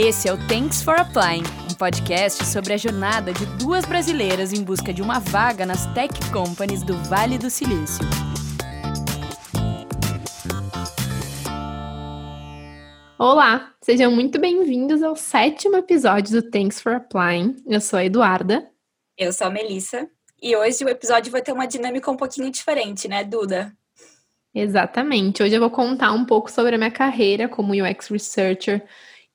Esse é o Thanks for Applying, um podcast sobre a jornada de duas brasileiras em busca de uma vaga nas tech companies do Vale do Silício. Olá, sejam muito bem-vindos ao sétimo episódio do Thanks for Applying. Eu sou a Eduarda. Eu sou a Melissa. E hoje o episódio vai ter uma dinâmica um pouquinho diferente, né, Duda? Exatamente. Hoje eu vou contar um pouco sobre a minha carreira como UX Researcher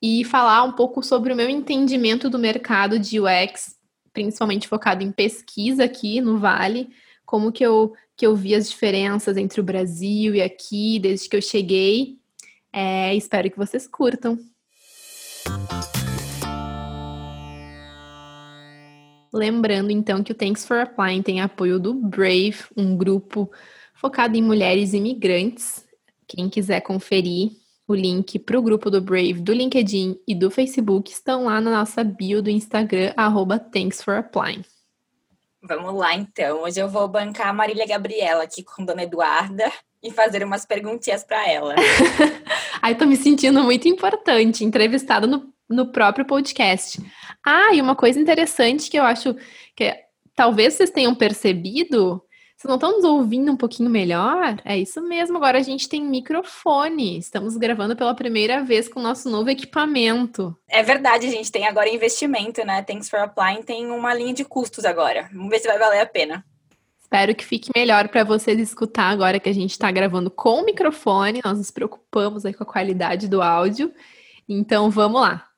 e falar um pouco sobre o meu entendimento do mercado de UX, principalmente focado em pesquisa aqui no Vale, como que eu, que eu vi as diferenças entre o Brasil e aqui desde que eu cheguei. É, espero que vocês curtam. Lembrando então que o Thanks for Applying tem apoio do Brave, um grupo focado em mulheres imigrantes. Quem quiser conferir, o link para o grupo do Brave, do LinkedIn e do Facebook estão lá na nossa bio do Instagram, arroba Thanks for Applying. Vamos lá, então. Hoje eu vou bancar a Marília Gabriela aqui com Dona Eduarda e fazer umas perguntinhas para ela. Ai, tô me sentindo muito importante, entrevistada no, no próprio podcast. Ah, e uma coisa interessante que eu acho que talvez vocês tenham percebido vocês não estão nos ouvindo um pouquinho melhor? É isso mesmo, agora a gente tem microfone. Estamos gravando pela primeira vez com o nosso novo equipamento. É verdade, a gente tem agora investimento, né? Thanks for Applying tem uma linha de custos agora. Vamos ver se vai valer a pena. Espero que fique melhor para vocês escutar agora que a gente está gravando com o microfone. Nós nos preocupamos aí com a qualidade do áudio. Então vamos lá.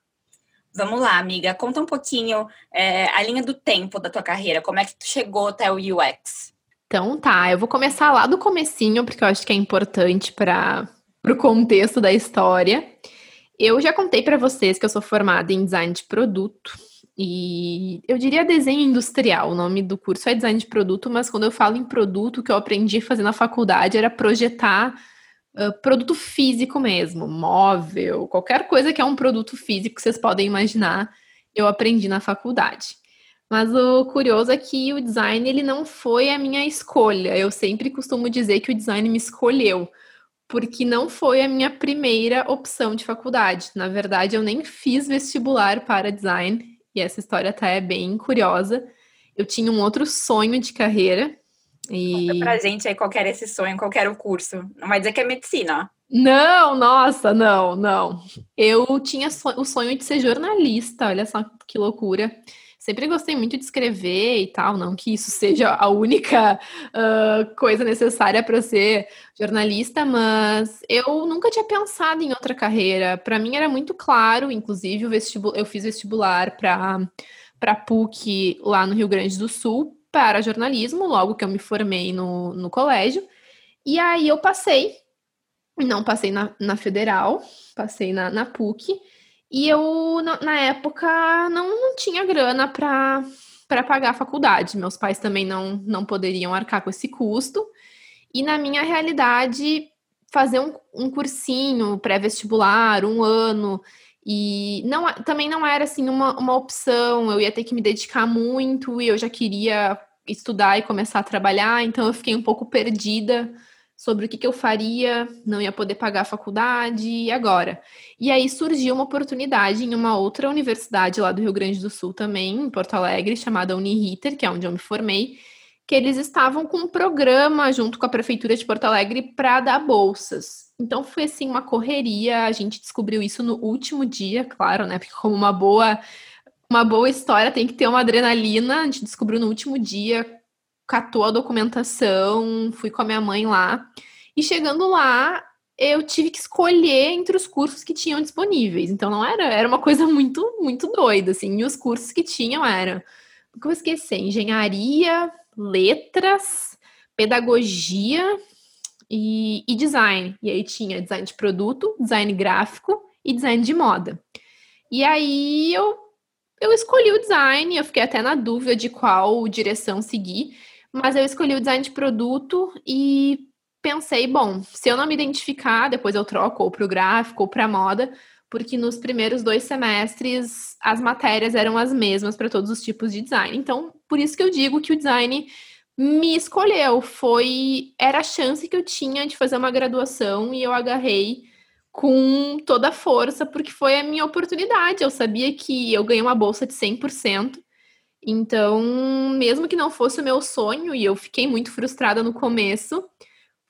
Vamos lá, amiga. Conta um pouquinho é, a linha do tempo da tua carreira. Como é que tu chegou até o UX? Então tá, eu vou começar lá do comecinho, porque eu acho que é importante para o contexto da história. Eu já contei para vocês que eu sou formada em design de produto e eu diria desenho industrial. O nome do curso é design de produto, mas quando eu falo em produto, o que eu aprendi fazer na faculdade era projetar uh, produto físico mesmo, móvel, qualquer coisa que é um produto físico que vocês podem imaginar, eu aprendi na faculdade. Mas o curioso é que o design ele não foi a minha escolha. Eu sempre costumo dizer que o design me escolheu, porque não foi a minha primeira opção de faculdade. Na verdade, eu nem fiz vestibular para design, e essa história até é bem curiosa. Eu tinha um outro sonho de carreira. E... Conta pra gente aí qual era esse sonho, qual era o curso. Não vai dizer que é medicina. Não, nossa, não, não. Eu tinha o sonho de ser jornalista, olha só que loucura. Sempre gostei muito de escrever e tal, não que isso seja a única uh, coisa necessária para ser jornalista, mas eu nunca tinha pensado em outra carreira. Para mim era muito claro, inclusive o vestibul eu fiz vestibular para para PUC lá no Rio Grande do Sul para jornalismo, logo que eu me formei no, no colégio. E aí eu passei, não passei na, na federal, passei na, na PUC. E eu, na época, não, tinha grana para para pagar a faculdade. Meus pais também não, não poderiam arcar com esse custo. E na minha realidade, fazer um, um cursinho pré-vestibular, um ano, e não, também não era assim uma, uma opção. Eu ia ter que me dedicar muito e eu já queria estudar e começar a trabalhar, então eu fiquei um pouco perdida sobre o que, que eu faria, não ia poder pagar a faculdade, e agora? E aí surgiu uma oportunidade em uma outra universidade lá do Rio Grande do Sul também, em Porto Alegre, chamada Uniriter, que é onde eu me formei, que eles estavam com um programa junto com a Prefeitura de Porto Alegre para dar bolsas. Então foi assim uma correria, a gente descobriu isso no último dia, claro, né? Porque como uma boa uma boa história tem que ter uma adrenalina, a gente descobriu no último dia catou a documentação, fui com a minha mãe lá. E chegando lá, eu tive que escolher entre os cursos que tinham disponíveis. Então não era, era uma coisa muito, muito doida, assim. E os cursos que tinham eram, como eu esqueci, engenharia, letras, pedagogia e, e design. E aí tinha design de produto, design gráfico e design de moda. E aí eu eu escolhi o design, eu fiquei até na dúvida de qual direção seguir. Mas eu escolhi o design de produto e pensei, bom, se eu não me identificar, depois eu troco ou para o gráfico ou para moda, porque nos primeiros dois semestres as matérias eram as mesmas para todos os tipos de design. Então, por isso que eu digo que o design me escolheu, foi era a chance que eu tinha de fazer uma graduação e eu agarrei com toda a força, porque foi a minha oportunidade. Eu sabia que eu ganhei uma bolsa de 100%. Então, mesmo que não fosse o meu sonho, e eu fiquei muito frustrada no começo,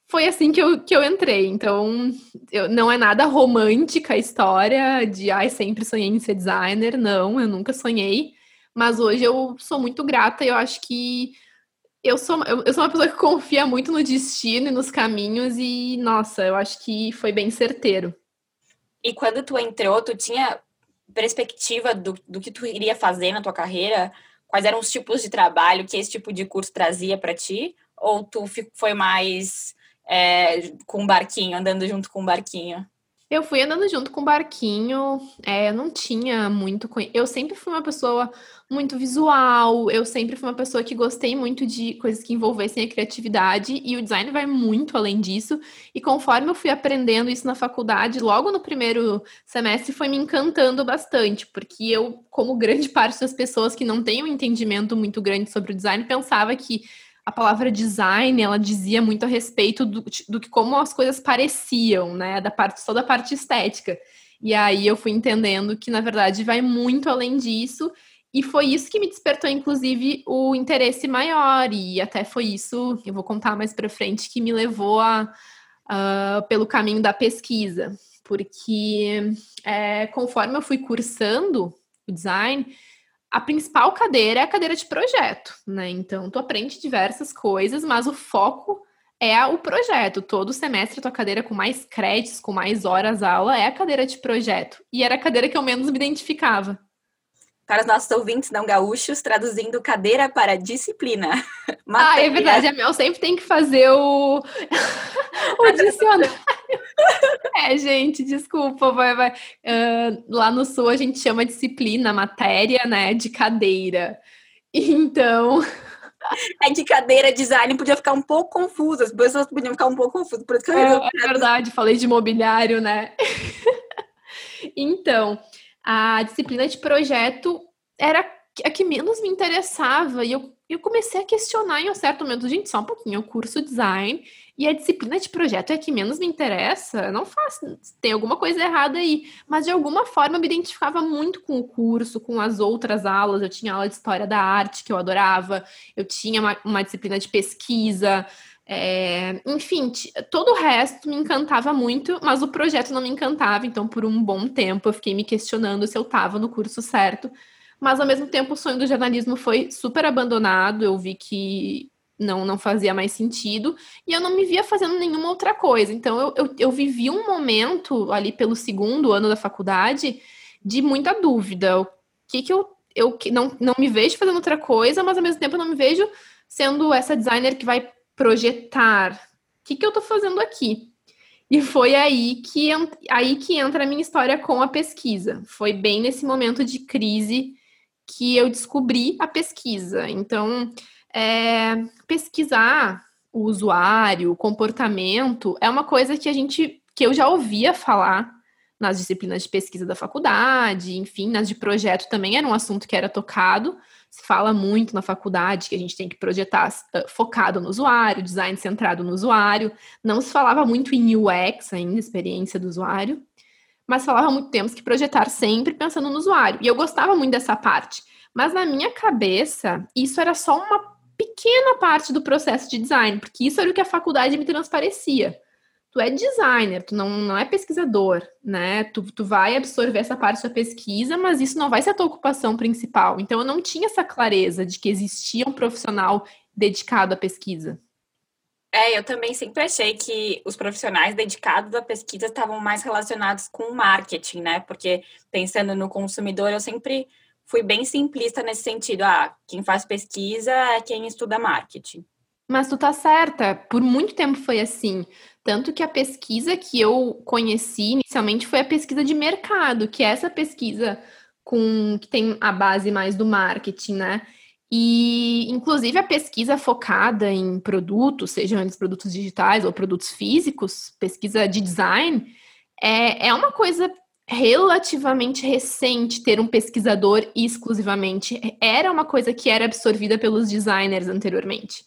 foi assim que eu, que eu entrei. Então, eu, não é nada romântica a história de, ai, sempre sonhei em ser designer. Não, eu nunca sonhei. Mas hoje eu sou muito grata e eu acho que eu sou, eu, sou uma pessoa que confia muito no destino e nos caminhos, e nossa, eu acho que foi bem certeiro. E quando tu entrou, tu tinha perspectiva do, do que tu iria fazer na tua carreira? Quais eram os tipos de trabalho que esse tipo de curso trazia para ti? Ou tu foi mais é, com um barquinho, andando junto com um barquinho? Eu fui andando junto com o barquinho, é, não tinha muito. Eu sempre fui uma pessoa muito visual, eu sempre fui uma pessoa que gostei muito de coisas que envolvessem a criatividade, e o design vai muito além disso. E conforme eu fui aprendendo isso na faculdade, logo no primeiro semestre foi me encantando bastante, porque eu, como grande parte das pessoas que não têm um entendimento muito grande sobre o design, pensava que a palavra design, ela dizia muito a respeito do, do que como as coisas pareciam, né, da parte toda a parte estética. E aí eu fui entendendo que na verdade vai muito além disso, e foi isso que me despertou inclusive o interesse maior e até foi isso, eu vou contar mais para frente que me levou a, pelo caminho da pesquisa, porque é, conforme eu fui cursando o design, a principal cadeira é a cadeira de projeto, né? Então, tu aprende diversas coisas, mas o foco é o projeto. Todo semestre, tua cadeira com mais créditos, com mais horas aula, é a cadeira de projeto. E era a cadeira que eu menos me identificava. Para os nossos ouvintes não gaúchos, traduzindo cadeira para disciplina. Ah, é verdade. A Mel sempre tem que fazer o, o dicionário. é, gente, desculpa. Vai, vai. Uh, lá no Sul a gente chama disciplina, matéria, né, de cadeira. Então. É de cadeira, design podia ficar um pouco confuso, as pessoas podiam ficar um pouco confusas. Por isso que eu é, é verdade, falei de imobiliário, né? então, a disciplina de projeto era a que menos me interessava e eu, eu comecei a questionar em um certo momento, gente, só um pouquinho, eu curso design e a disciplina de projeto é a que menos me interessa, não faço, tem alguma coisa errada aí, mas de alguma forma eu me identificava muito com o curso, com as outras aulas, eu tinha aula de história da arte que eu adorava, eu tinha uma, uma disciplina de pesquisa, é, enfim, todo o resto me encantava muito, mas o projeto não me encantava, então por um bom tempo eu fiquei me questionando se eu estava no curso certo. Mas ao mesmo tempo o sonho do jornalismo foi super abandonado, eu vi que não, não fazia mais sentido, e eu não me via fazendo nenhuma outra coisa. Então eu, eu, eu vivi um momento ali pelo segundo ano da faculdade de muita dúvida. O que, que eu, eu não, não me vejo fazendo outra coisa, mas ao mesmo tempo eu não me vejo sendo essa designer que vai projetar. O que, que eu estou fazendo aqui? E foi aí que, aí que entra a minha história com a pesquisa. Foi bem nesse momento de crise que eu descobri a pesquisa. Então, é, pesquisar o usuário, o comportamento, é uma coisa que a gente que eu já ouvia falar nas disciplinas de pesquisa da faculdade, enfim, nas de projeto também era um assunto que era tocado, se fala muito na faculdade que a gente tem que projetar uh, focado no usuário, design centrado no usuário. Não se falava muito em UX ainda, experiência do usuário, mas falava muito temos que projetar sempre pensando no usuário. E eu gostava muito dessa parte. Mas na minha cabeça, isso era só uma pequena parte do processo de design, porque isso era o que a faculdade me transparecia tu é designer, tu não, não é pesquisador, né? Tu, tu vai absorver essa parte da pesquisa, mas isso não vai ser a tua ocupação principal. Então eu não tinha essa clareza de que existia um profissional dedicado à pesquisa. É, eu também sempre achei que os profissionais dedicados à pesquisa estavam mais relacionados com o marketing, né? Porque pensando no consumidor, eu sempre fui bem simplista nesse sentido. Ah, quem faz pesquisa é quem estuda marketing. Mas tu tá certa, por muito tempo foi assim. Tanto que a pesquisa que eu conheci inicialmente foi a pesquisa de mercado, que é essa pesquisa com que tem a base mais do marketing, né? E, inclusive, a pesquisa focada em produtos, sejam eles produtos digitais ou produtos físicos, pesquisa de design, é, é uma coisa relativamente recente ter um pesquisador exclusivamente. Era uma coisa que era absorvida pelos designers anteriormente.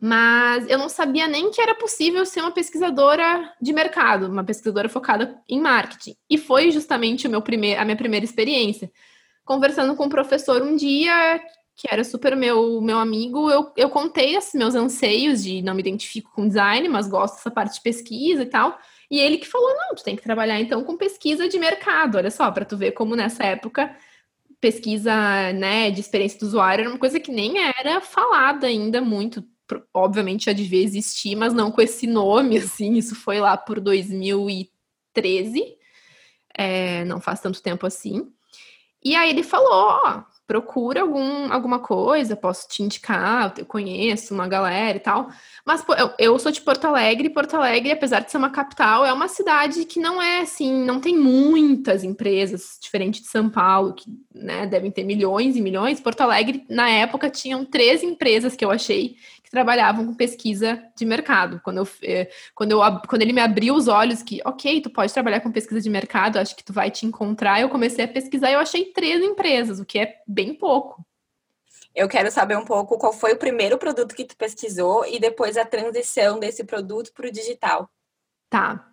Mas eu não sabia nem que era possível ser uma pesquisadora de mercado, uma pesquisadora focada em marketing. E foi justamente o meu primeir, a minha primeira experiência. Conversando com um professor um dia, que era super meu, meu amigo, eu, eu contei esses meus anseios de não me identifico com design, mas gosto dessa parte de pesquisa e tal. E ele que falou: não, tu tem que trabalhar então com pesquisa de mercado. Olha só, para tu ver como nessa época pesquisa né, de experiência do usuário era uma coisa que nem era falada ainda muito obviamente já devia existir, mas não com esse nome, assim, isso foi lá por 2013, é, não faz tanto tempo assim. E aí ele falou, ó, procura algum, alguma coisa, posso te indicar, eu conheço uma galera e tal. Mas pô, eu, eu, sou de Porto Alegre, Porto Alegre, apesar de ser uma capital, é uma cidade que não é assim, não tem muitas empresas, diferente de São Paulo, que né, devem ter milhões e milhões. Porto Alegre, na época, tinham três empresas que eu achei que trabalhavam com pesquisa de mercado. Quando, eu, eh, quando, eu, quando ele me abriu os olhos que, ok, tu pode trabalhar com pesquisa de mercado, acho que tu vai te encontrar, eu comecei a pesquisar e eu achei três empresas, o que é bem pouco. Eu quero saber um pouco qual foi o primeiro produto que tu pesquisou e depois a transição desse produto para o digital. Tá.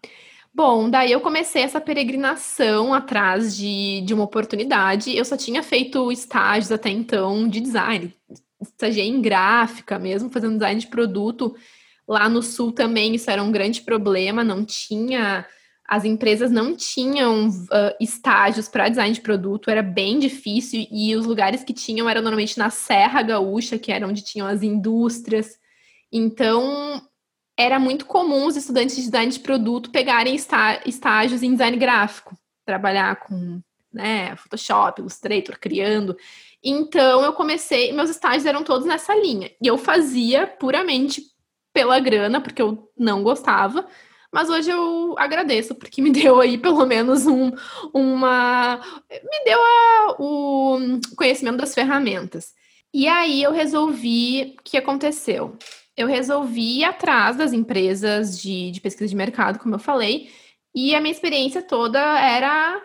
Bom, daí eu comecei essa peregrinação atrás de, de uma oportunidade. Eu só tinha feito estágios até então de design, estagiei em gráfica mesmo, fazendo design de produto. Lá no sul também isso era um grande problema, não tinha. As empresas não tinham uh, estágios para design de produto, era bem difícil, e os lugares que tinham eram normalmente na Serra Gaúcha, que era onde tinham as indústrias. Então, era muito comum os estudantes de design de produto pegarem estágios em design gráfico, trabalhar com né, Photoshop, Illustrator, criando. Então eu comecei, meus estágios eram todos nessa linha. E eu fazia puramente pela grana, porque eu não gostava. Mas hoje eu agradeço, porque me deu aí pelo menos um, uma. Me deu a, o conhecimento das ferramentas. E aí eu resolvi. O que aconteceu? Eu resolvi ir atrás das empresas de, de pesquisa de mercado, como eu falei, e a minha experiência toda era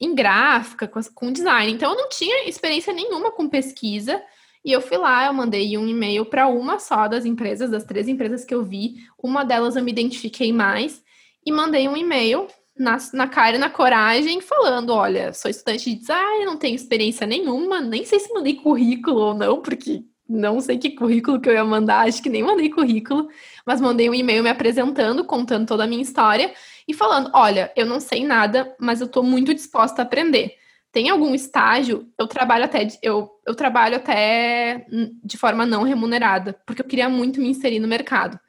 em gráfica, com, com design. Então, eu não tinha experiência nenhuma com pesquisa. E eu fui lá, eu mandei um e-mail para uma só das empresas, das três empresas que eu vi. Uma delas eu me identifiquei mais e mandei um e-mail na, na cara e na coragem, falando: olha, sou estudante de design, não tenho experiência nenhuma, nem sei se mandei currículo ou não, porque não sei que currículo que eu ia mandar, acho que nem mandei currículo, mas mandei um e-mail me apresentando, contando toda a minha história e falando: olha, eu não sei nada, mas eu estou muito disposta a aprender. Tem algum estágio? Eu trabalho até eu, eu trabalho até de forma não remunerada, porque eu queria muito me inserir no mercado.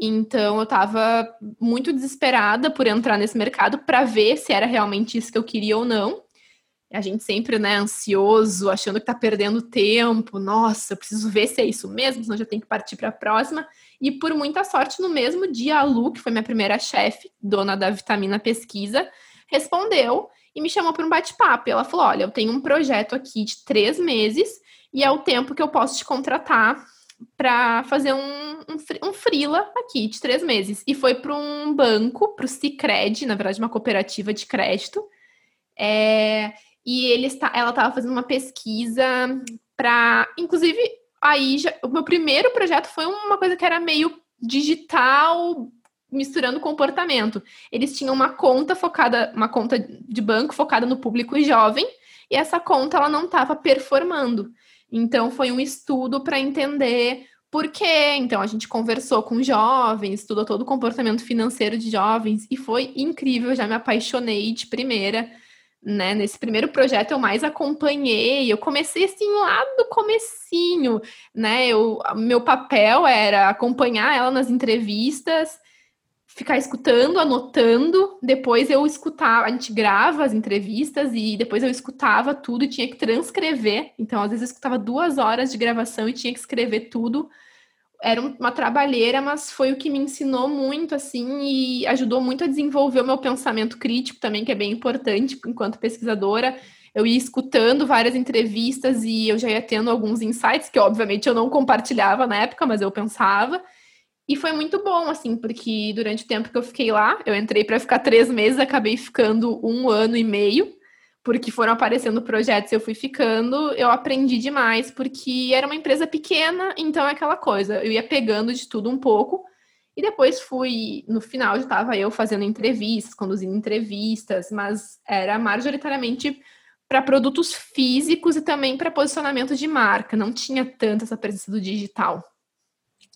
Então eu estava muito desesperada por entrar nesse mercado para ver se era realmente isso que eu queria ou não. A gente sempre, né, ansioso, achando que está perdendo tempo. Nossa, eu preciso ver se é isso mesmo, senão já tem que partir para a próxima. E por muita sorte, no mesmo dia, a Lu, que foi minha primeira chefe, dona da Vitamina Pesquisa, respondeu e me chamou para um bate-papo. Ela falou: Olha, eu tenho um projeto aqui de três meses e é o tempo que eu posso te contratar para fazer um, um, um freela aqui de três meses. E foi para um banco, para o Cicred, na verdade, uma cooperativa de crédito. É, e ele está, ela estava fazendo uma pesquisa para, inclusive, aí já, o meu primeiro projeto foi uma coisa que era meio digital misturando comportamento. Eles tinham uma conta focada, uma conta de banco focada no público jovem, e essa conta ela não estava performando. Então foi um estudo para entender por quê. Então a gente conversou com jovens, estudou todo o comportamento financeiro de jovens e foi incrível, já me apaixonei de primeira né? Nesse primeiro projeto eu mais acompanhei, eu comecei assim lá do comecinho, né? Eu, meu papel era acompanhar ela nas entrevistas, ficar escutando, anotando, depois eu escutava, a gente grava as entrevistas e depois eu escutava tudo e tinha que transcrever. Então, às vezes eu escutava duas horas de gravação e tinha que escrever tudo era uma trabalheira, mas foi o que me ensinou muito, assim, e ajudou muito a desenvolver o meu pensamento crítico também, que é bem importante enquanto pesquisadora. Eu ia escutando várias entrevistas e eu já ia tendo alguns insights, que obviamente eu não compartilhava na época, mas eu pensava. E foi muito bom, assim, porque durante o tempo que eu fiquei lá, eu entrei para ficar três meses, acabei ficando um ano e meio, porque foram aparecendo projetos eu fui ficando, eu aprendi demais, porque era uma empresa pequena, então é aquela coisa, eu ia pegando de tudo um pouco, e depois fui, no final já estava eu fazendo entrevistas, conduzindo entrevistas, mas era majoritariamente para produtos físicos e também para posicionamento de marca, não tinha tanto essa presença do digital.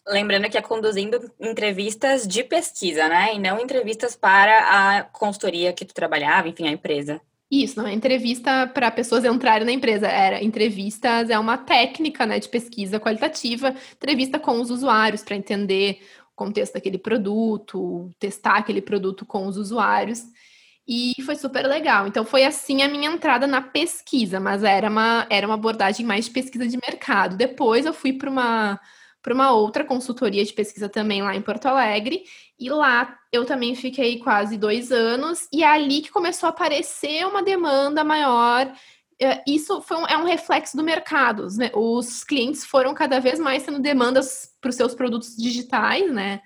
Lembrando que é conduzindo entrevistas de pesquisa, né? E não entrevistas para a consultoria que tu trabalhava, enfim, a empresa. Isso, não é entrevista para pessoas entrarem na empresa. Era entrevistas, é uma técnica né, de pesquisa qualitativa, entrevista com os usuários para entender o contexto daquele produto, testar aquele produto com os usuários. E foi super legal. Então, foi assim a minha entrada na pesquisa, mas era uma, era uma abordagem mais de pesquisa de mercado. Depois, eu fui para uma para uma outra consultoria de pesquisa também lá em Porto Alegre. E lá eu também fiquei quase dois anos, e é ali que começou a aparecer uma demanda maior. É, isso foi um, é um reflexo do mercado. Né? Os clientes foram cada vez mais tendo demandas para os seus produtos digitais, né?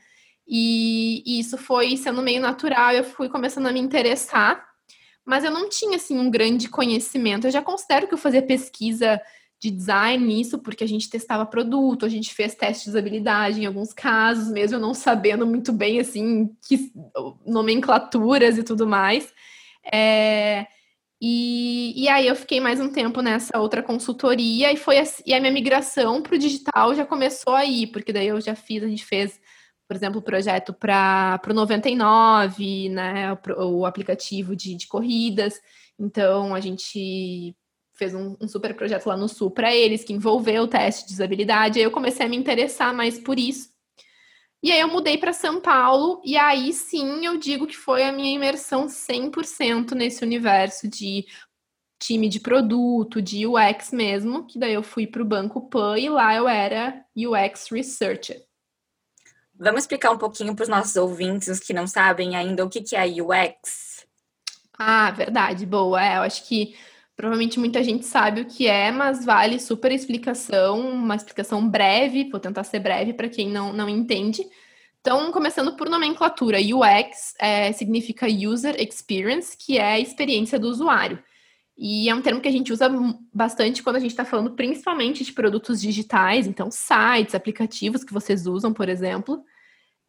E, e isso foi sendo meio natural, eu fui começando a me interessar, mas eu não tinha assim um grande conhecimento. Eu já considero que eu fazia pesquisa de design nisso, porque a gente testava produto, a gente fez testes de usabilidade em alguns casos, mesmo não sabendo muito bem, assim, que nomenclaturas e tudo mais. É, e, e aí eu fiquei mais um tempo nessa outra consultoria e foi assim, e a minha migração para o digital já começou aí, porque daí eu já fiz, a gente fez, por exemplo, o projeto para o 99, né, o, o aplicativo de, de corridas. Então a gente fez um, um, super projeto lá no Sul para eles, que envolveu o teste de usabilidade. Aí eu comecei a me interessar mais por isso. E aí eu mudei para São Paulo, e aí sim eu digo que foi a minha imersão 100% nesse universo de time de produto, de UX mesmo, que daí eu fui para o Banco Pan e lá eu era UX Researcher. Vamos explicar um pouquinho para os nossos ouvintes, os que não sabem ainda, o que, que é UX? Ah, verdade, boa. É, eu acho que Provavelmente muita gente sabe o que é, mas vale super explicação, uma explicação breve, vou tentar ser breve para quem não, não entende. Então, começando por nomenclatura, UX é, significa User Experience, que é a experiência do usuário. E é um termo que a gente usa bastante quando a gente está falando principalmente de produtos digitais, então sites, aplicativos que vocês usam, por exemplo.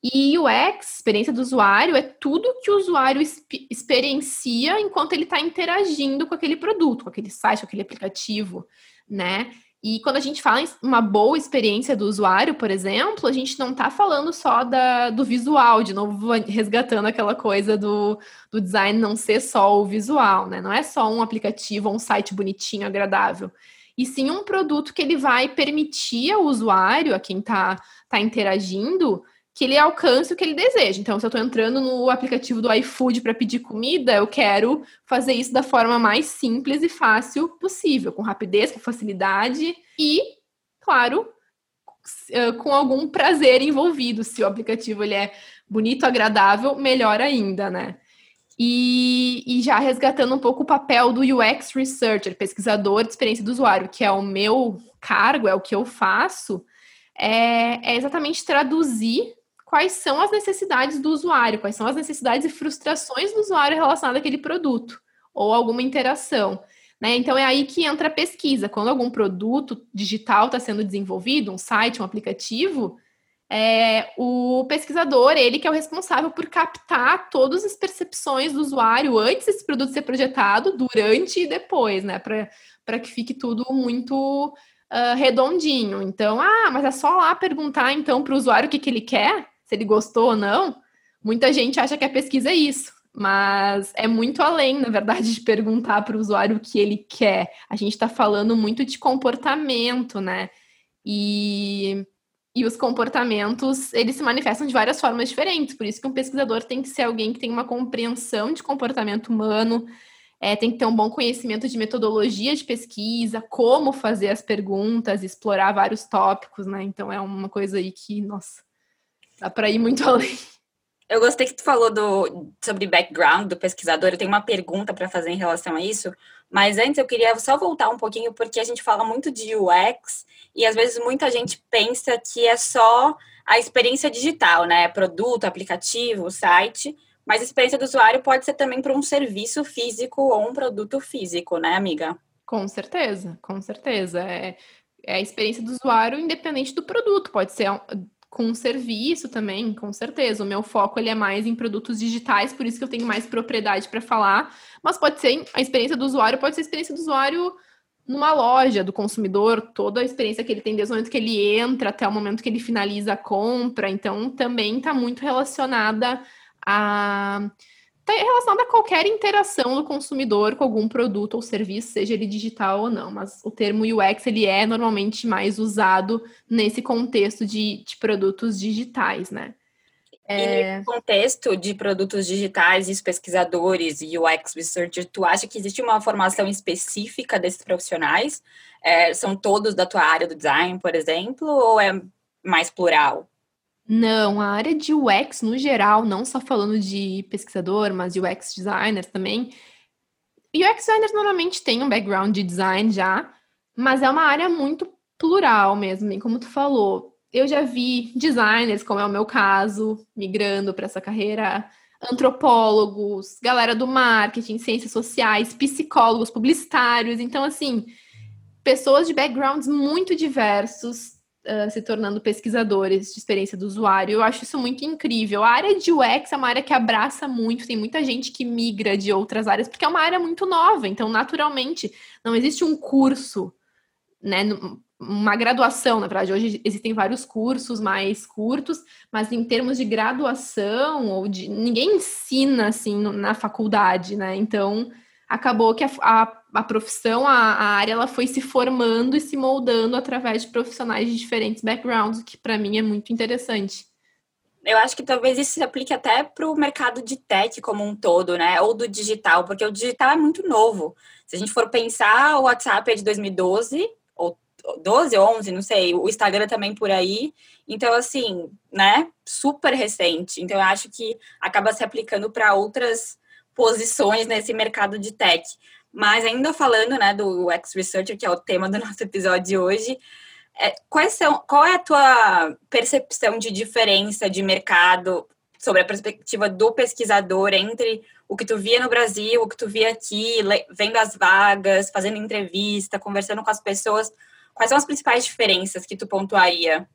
E UX, experiência do usuário, é tudo que o usuário experiencia enquanto ele está interagindo com aquele produto, com aquele site, com aquele aplicativo, né? E quando a gente fala em uma boa experiência do usuário, por exemplo, a gente não está falando só da, do visual, de novo resgatando aquela coisa do, do design não ser só o visual, né? Não é só um aplicativo ou um site bonitinho, agradável. E sim um produto que ele vai permitir ao usuário, a quem está tá interagindo, que ele alcance o que ele deseja. Então, se eu estou entrando no aplicativo do iFood para pedir comida, eu quero fazer isso da forma mais simples e fácil possível, com rapidez, com facilidade e, claro, com algum prazer envolvido. Se o aplicativo ele é bonito, agradável, melhor ainda, né? E, e, já resgatando um pouco o papel do UX Researcher, pesquisador de experiência do usuário, que é o meu cargo, é o que eu faço, é, é exatamente traduzir quais são as necessidades do usuário, quais são as necessidades e frustrações do usuário relacionadas àquele produto ou alguma interação. Né? Então é aí que entra a pesquisa. Quando algum produto digital está sendo desenvolvido, um site, um aplicativo, é, o pesquisador, ele que é o responsável por captar todas as percepções do usuário antes desse produto ser projetado, durante e depois, né? Para que fique tudo muito uh, redondinho. Então, ah, mas é só lá perguntar então para o usuário o que, que ele quer? Se ele gostou ou não, muita gente acha que a pesquisa é isso. Mas é muito além, na verdade, de perguntar para o usuário o que ele quer. A gente está falando muito de comportamento, né? E, e os comportamentos, eles se manifestam de várias formas diferentes. Por isso que um pesquisador tem que ser alguém que tem uma compreensão de comportamento humano, é, tem que ter um bom conhecimento de metodologia de pesquisa, como fazer as perguntas, explorar vários tópicos, né? Então é uma coisa aí que, nossa, Dá para ir muito além. Eu gostei que tu falou do, sobre background do pesquisador. Eu tenho uma pergunta para fazer em relação a isso, mas antes eu queria só voltar um pouquinho, porque a gente fala muito de UX e às vezes muita gente pensa que é só a experiência digital, né? Produto, aplicativo, site, Mas a experiência do usuário pode ser também para um serviço físico ou um produto físico, né, amiga? Com certeza, com certeza. É, é a experiência do usuário independente do produto. Pode ser com serviço também, com certeza. O meu foco ele é mais em produtos digitais, por isso que eu tenho mais propriedade para falar. Mas pode ser a experiência do usuário, pode ser a experiência do usuário numa loja do consumidor, toda a experiência que ele tem desde o momento que ele entra até o momento que ele finaliza a compra. Então, também está muito relacionada a está relacionada a qualquer interação do consumidor com algum produto ou serviço, seja ele digital ou não. Mas o termo UX ele é normalmente mais usado nesse contexto de, de produtos digitais, né? É... E no contexto de produtos digitais e os pesquisadores e UX researcher, tu acha que existe uma formação específica desses profissionais? É, são todos da tua área do design, por exemplo, ou é mais plural? Não, a área de UX no geral, não só falando de pesquisador, mas de UX designers também. UX designers normalmente têm um background de design já, mas é uma área muito plural mesmo, como tu falou. Eu já vi designers, como é o meu caso, migrando para essa carreira, antropólogos, galera do marketing, ciências sociais, psicólogos, publicitários. Então, assim, pessoas de backgrounds muito diversos uh, se tornando pesquisadores de experiência do usuário. Eu acho isso muito incrível. A área de UX é uma área que abraça muito, tem muita gente que migra de outras áreas, porque é uma área muito nova, então, naturalmente, não existe um curso, né? Uma graduação, na verdade, hoje existem vários cursos mais curtos, mas em termos de graduação ou de ninguém ensina assim na faculdade, né? Então acabou que a, a a profissão, a, a, área, ela foi se formando e se moldando através de profissionais de diferentes backgrounds, o que para mim é muito interessante. Eu acho que talvez isso se aplique até para o mercado de tech como um todo, né? Ou do digital, porque o digital é muito novo. Se a gente for pensar, o WhatsApp é de 2012, ou 12, 11, não sei, o Instagram também por aí. Então, assim, né? Super recente. Então, eu acho que acaba se aplicando para outras posições nesse mercado de tech. Mas ainda falando né, do UX Researcher, que é o tema do nosso episódio de hoje, é, quais são, qual é a tua percepção de diferença de mercado sobre a perspectiva do pesquisador entre o que tu via no Brasil, o que tu via aqui, vendo as vagas, fazendo entrevista, conversando com as pessoas? Quais são as principais diferenças que tu pontuaria?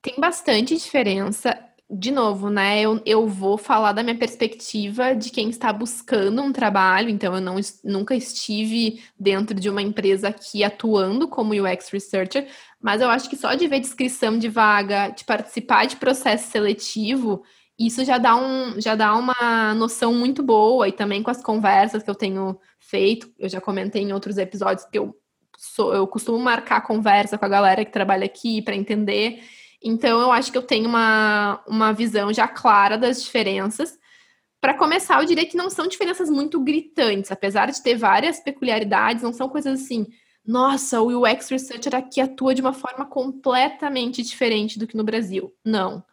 Tem bastante diferença de novo, né? Eu, eu vou falar da minha perspectiva de quem está buscando um trabalho, então eu não, nunca estive dentro de uma empresa aqui atuando como UX Researcher, mas eu acho que só de ver descrição de vaga, de participar de processo seletivo, isso já dá, um, já dá uma noção muito boa, e também com as conversas que eu tenho feito, eu já comentei em outros episódios que eu, sou, eu costumo marcar conversa com a galera que trabalha aqui para entender. Então, eu acho que eu tenho uma, uma visão já clara das diferenças. Para começar, eu diria que não são diferenças muito gritantes, apesar de ter várias peculiaridades, não são coisas assim. Nossa, o UX Researcher aqui atua de uma forma completamente diferente do que no Brasil. Não.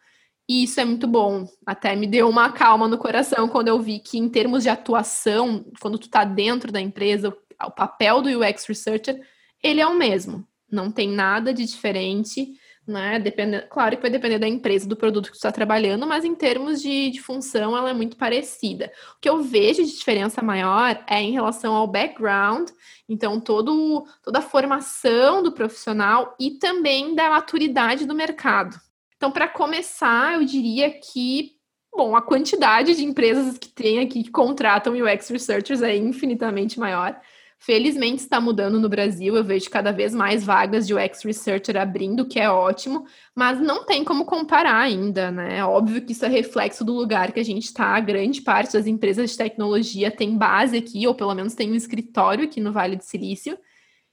E isso é muito bom. Até me deu uma calma no coração quando eu vi que, em termos de atuação, quando tu está dentro da empresa, o papel do UX Researcher, ele é o mesmo. Não tem nada de diferente né? Depende, claro que vai depender da empresa, do produto que você está trabalhando, mas em termos de, de função, ela é muito parecida. O que eu vejo de diferença maior é em relação ao background, então todo, toda a formação do profissional e também da maturidade do mercado. Então, para começar, eu diria que Bom, a quantidade de empresas que tem aqui que contratam UX researchers é infinitamente maior. Felizmente está mudando no Brasil, eu vejo cada vez mais vagas de UX Researcher abrindo, que é ótimo, mas não tem como comparar ainda, né? Óbvio que isso é reflexo do lugar que a gente está. Grande parte das empresas de tecnologia tem base aqui, ou pelo menos tem um escritório aqui no Vale do Silício.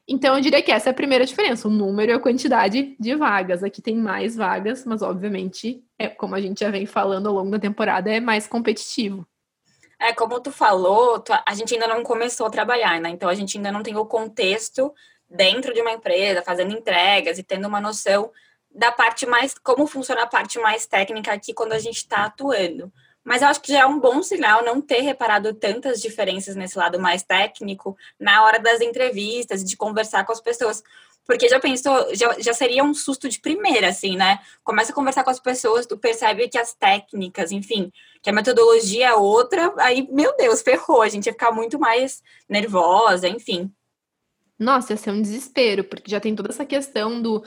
Então, eu diria que essa é a primeira diferença, o número e a quantidade de vagas. Aqui tem mais vagas, mas obviamente, é, como a gente já vem falando ao longo da temporada, é mais competitivo. É, como tu falou, a gente ainda não começou a trabalhar, né? Então a gente ainda não tem o contexto dentro de uma empresa, fazendo entregas e tendo uma noção da parte mais, como funciona a parte mais técnica aqui quando a gente está atuando. Mas eu acho que já é um bom sinal não ter reparado tantas diferenças nesse lado mais técnico na hora das entrevistas, de conversar com as pessoas. Porque já pensou, já, já seria um susto de primeira, assim, né? Começa a conversar com as pessoas, tu percebe que as técnicas, enfim, que a metodologia é outra, aí, meu Deus, ferrou, a gente ia ficar muito mais nervosa, enfim. Nossa, ia ser um desespero, porque já tem toda essa questão do,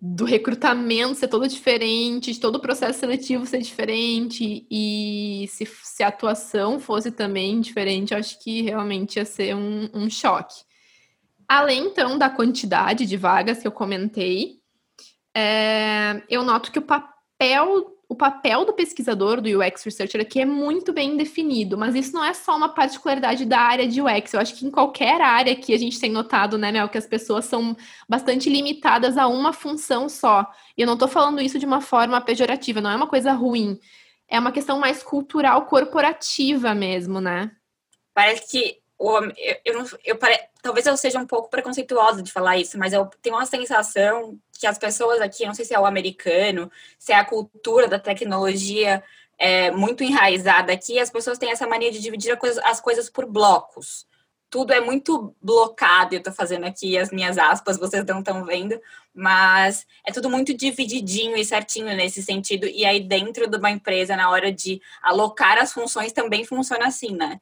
do recrutamento ser todo diferente, de todo o processo seletivo ser diferente, e se, se a atuação fosse também diferente, acho que realmente ia ser um, um choque. Além, então, da quantidade de vagas que eu comentei, é, eu noto que o papel, o papel do pesquisador, do UX Researcher aqui é muito bem definido, mas isso não é só uma particularidade da área de UX. Eu acho que em qualquer área que a gente tem notado, né, Mel, que as pessoas são bastante limitadas a uma função só. E eu não estou falando isso de uma forma pejorativa, não é uma coisa ruim. É uma questão mais cultural, corporativa mesmo, né? Parece que eu, eu, eu, eu talvez eu seja um pouco preconceituosa de falar isso, mas eu tenho uma sensação que as pessoas aqui, não sei se é o americano, se é a cultura da tecnologia é, muito enraizada aqui, as pessoas têm essa mania de dividir as coisas por blocos. Tudo é muito blocado, eu tô fazendo aqui as minhas aspas, vocês não estão vendo, mas é tudo muito divididinho e certinho nesse sentido. E aí, dentro de uma empresa, na hora de alocar as funções, também funciona assim, né?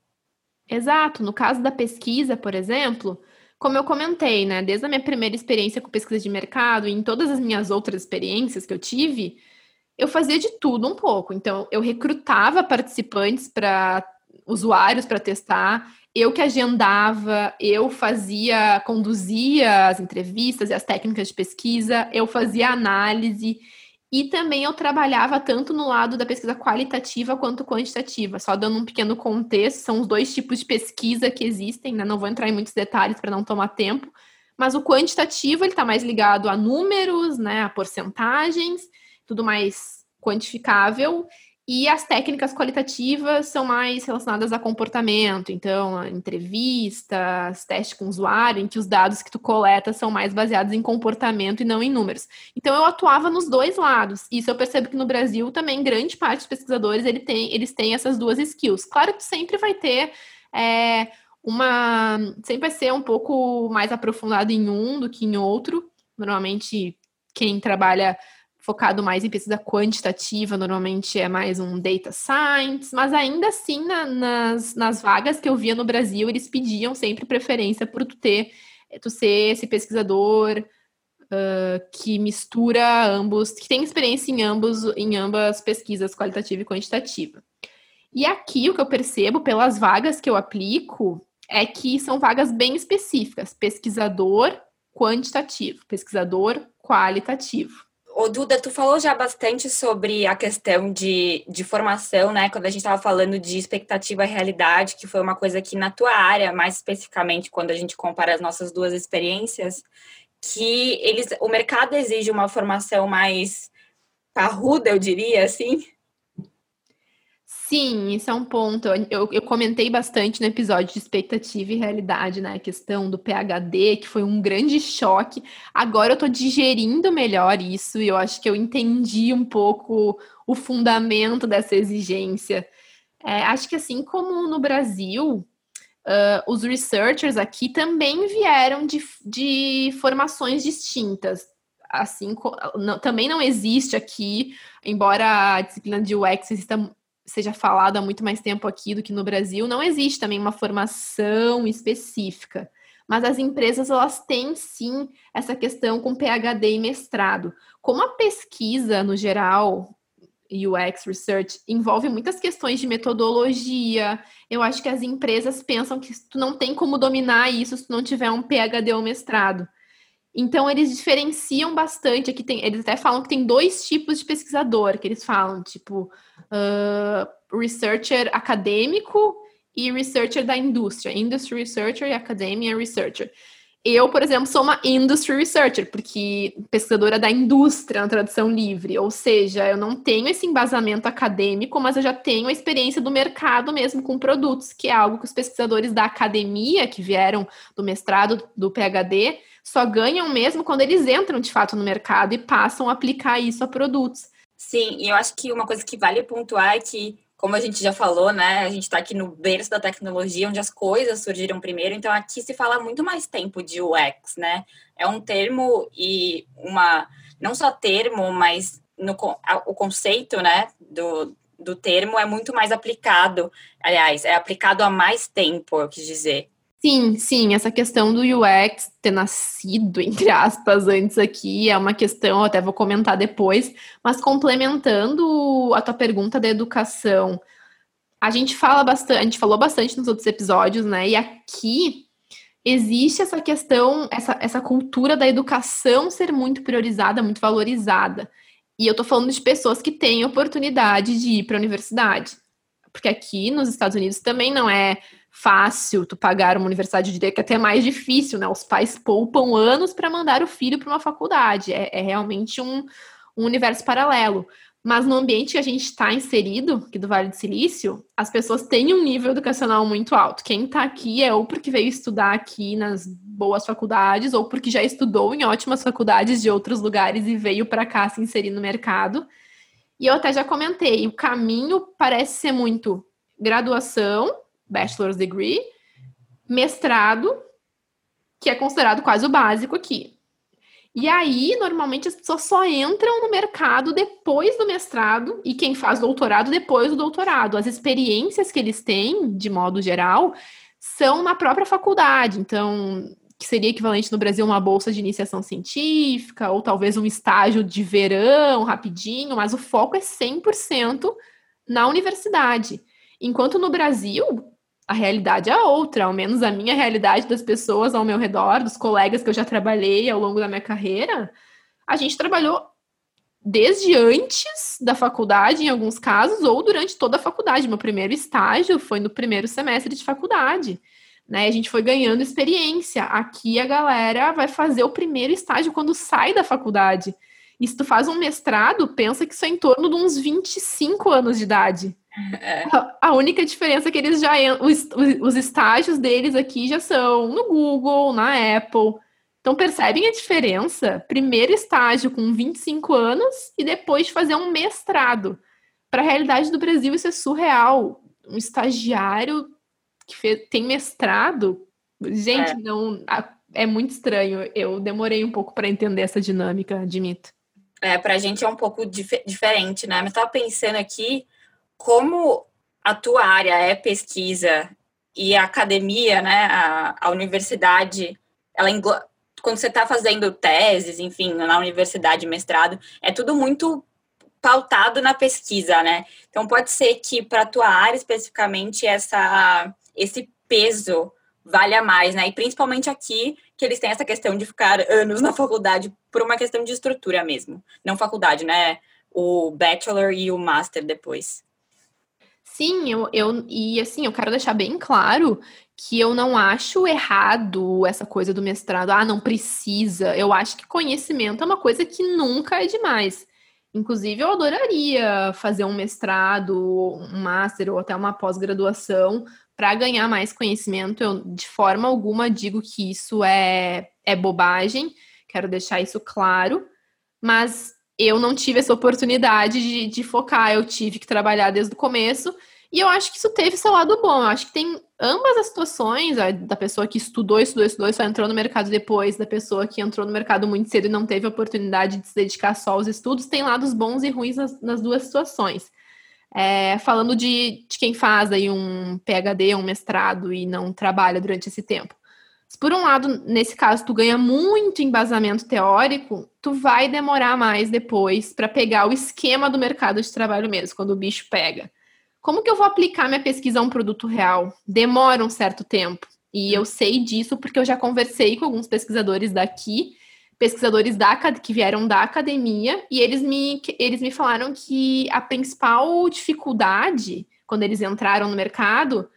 Exato. No caso da pesquisa, por exemplo, como eu comentei, né, desde a minha primeira experiência com pesquisa de mercado e em todas as minhas outras experiências que eu tive, eu fazia de tudo um pouco. Então, eu recrutava participantes para usuários para testar, eu que agendava, eu fazia, conduzia as entrevistas e as técnicas de pesquisa, eu fazia análise, e também eu trabalhava tanto no lado da pesquisa qualitativa quanto quantitativa. Só dando um pequeno contexto, são os dois tipos de pesquisa que existem, né? Não vou entrar em muitos detalhes para não tomar tempo. Mas o quantitativo ele está mais ligado a números, né? A porcentagens, tudo mais quantificável. E as técnicas qualitativas são mais relacionadas a comportamento, então, entrevistas, teste com usuário, em que os dados que tu coleta são mais baseados em comportamento e não em números. Então, eu atuava nos dois lados. Isso eu percebo que no Brasil também, grande parte dos pesquisadores, ele tem, eles têm essas duas skills. Claro que tu sempre vai ter é, uma... Sempre vai ser um pouco mais aprofundado em um do que em outro. Normalmente, quem trabalha focado mais em pesquisa quantitativa, normalmente é mais um data science, mas ainda assim, na, nas, nas vagas que eu via no Brasil, eles pediam sempre preferência por tu ter, tu ser esse pesquisador uh, que mistura ambos, que tem experiência em ambos, em ambas pesquisas qualitativa e quantitativa. E aqui o que eu percebo pelas vagas que eu aplico é que são vagas bem específicas, pesquisador quantitativo, pesquisador qualitativo. Ô, Duda, tu falou já bastante sobre a questão de, de formação, né? Quando a gente estava falando de expectativa e realidade, que foi uma coisa que na tua área, mais especificamente, quando a gente compara as nossas duas experiências, que eles, o mercado exige uma formação mais parruda, eu diria, assim, Sim, isso é um ponto. Eu, eu comentei bastante no episódio de expectativa e realidade, né? A questão do PHD, que foi um grande choque. Agora eu tô digerindo melhor isso e eu acho que eu entendi um pouco o fundamento dessa exigência. É, acho que assim como no Brasil, uh, os researchers aqui também vieram de, de formações distintas assim, não, também não existe aqui, embora a disciplina de UX exista seja falado há muito mais tempo aqui do que no Brasil, não existe também uma formação específica. Mas as empresas elas têm sim essa questão com PhD e mestrado. Como a pesquisa no geral, UX research envolve muitas questões de metodologia. Eu acho que as empresas pensam que tu não tem como dominar isso se tu não tiver um PhD ou mestrado. Então, eles diferenciam bastante. Aqui tem, eles até falam que tem dois tipos de pesquisador, que eles falam, tipo, uh, researcher acadêmico e researcher da indústria. Industry researcher e academia researcher. Eu, por exemplo, sou uma industry researcher, porque pesquisadora da indústria na tradução livre, ou seja, eu não tenho esse embasamento acadêmico, mas eu já tenho a experiência do mercado mesmo com produtos, que é algo que os pesquisadores da academia, que vieram do mestrado, do PhD, só ganham mesmo quando eles entram de fato no mercado e passam a aplicar isso a produtos. Sim, e eu acho que uma coisa que vale pontuar é que como a gente já falou, né, a gente está aqui no berço da tecnologia, onde as coisas surgiram primeiro, então aqui se fala muito mais tempo de UX, né? É um termo e uma, não só termo, mas no, o conceito, né, do, do termo é muito mais aplicado, aliás, é aplicado há mais tempo, eu quis dizer. Sim, sim, essa questão do UX ter nascido, entre aspas, antes aqui é uma questão, até vou comentar depois, mas complementando a tua pergunta da educação, a gente fala bastante, a gente falou bastante nos outros episódios, né? E aqui existe essa questão, essa, essa cultura da educação ser muito priorizada, muito valorizada. E eu tô falando de pessoas que têm oportunidade de ir para a universidade. Porque aqui nos Estados Unidos também não é fácil tu pagar uma universidade de direito, que é até mais difícil, né? Os pais poupam anos para mandar o filho para uma faculdade. É, é realmente um, um, universo paralelo. Mas no ambiente que a gente está inserido, aqui do Vale do Silício, as pessoas têm um nível educacional muito alto. Quem está aqui é ou porque veio estudar aqui nas boas faculdades, ou porque já estudou em ótimas faculdades de outros lugares e veio para cá se inserir no mercado. E eu até já comentei, o caminho parece ser muito graduação, bachelor's degree, mestrado, que é considerado quase o básico aqui. E aí, normalmente, as pessoas só entram no mercado depois do mestrado e quem faz doutorado depois do doutorado. As experiências que eles têm, de modo geral, são na própria faculdade. Então, que seria equivalente no Brasil uma bolsa de iniciação científica, ou talvez um estágio de verão rapidinho, mas o foco é 100% na universidade. Enquanto no Brasil, a realidade é outra, ao menos a minha realidade das pessoas ao meu redor, dos colegas que eu já trabalhei ao longo da minha carreira, a gente trabalhou desde antes da faculdade, em alguns casos, ou durante toda a faculdade. Meu primeiro estágio foi no primeiro semestre de faculdade. Né? A gente foi ganhando experiência. Aqui a galera vai fazer o primeiro estágio quando sai da faculdade. E se tu faz um mestrado, pensa que isso é em torno de uns 25 anos de idade. É. A única diferença é que eles já os, os estágios deles aqui já são no Google, na Apple. Então percebem a diferença? Primeiro estágio com 25 anos e depois de fazer um mestrado. Para a realidade do Brasil isso é surreal. Um estagiário que fez, tem mestrado, gente, é. não é muito estranho. Eu demorei um pouco para entender essa dinâmica, admito. É, para a gente é um pouco dif diferente, né? Mas estava pensando aqui como a tua área é pesquisa e a academia, né, a, a universidade, ela quando você está fazendo teses, enfim, na universidade, mestrado, é tudo muito pautado na pesquisa, né? Então pode ser que para a tua área especificamente essa esse peso valha mais, né? E principalmente aqui que eles têm essa questão de ficar anos na faculdade por uma questão de estrutura mesmo, não faculdade, né? O bachelor e o master depois. Sim, eu, eu e assim, eu quero deixar bem claro que eu não acho errado essa coisa do mestrado. Ah, não precisa. Eu acho que conhecimento é uma coisa que nunca é demais. Inclusive, eu adoraria fazer um mestrado, um master ou até uma pós-graduação para ganhar mais conhecimento. Eu, de forma alguma, digo que isso é, é bobagem. Quero deixar isso claro. Mas eu não tive essa oportunidade de, de, focar, eu tive que trabalhar desde o começo. E eu acho que isso teve seu lado bom. Eu acho que tem ambas as situações, a, da pessoa que estudou, estudou, estudou e só entrou no mercado depois, da pessoa que entrou no mercado muito cedo e não teve oportunidade de se dedicar só aos estudos, tem lados bons e ruins nas, nas duas situações. É, falando de, de quem faz aí um PhD, um mestrado e não trabalha durante esse tempo. Por um lado, nesse caso, tu ganha muito embasamento teórico, tu vai demorar mais depois para pegar o esquema do mercado de trabalho mesmo, quando o bicho pega. Como que eu vou aplicar minha pesquisa a um produto real? Demora um certo tempo. E eu sei disso porque eu já conversei com alguns pesquisadores daqui, pesquisadores da, que vieram da academia, e eles me, eles me falaram que a principal dificuldade quando eles entraram no mercado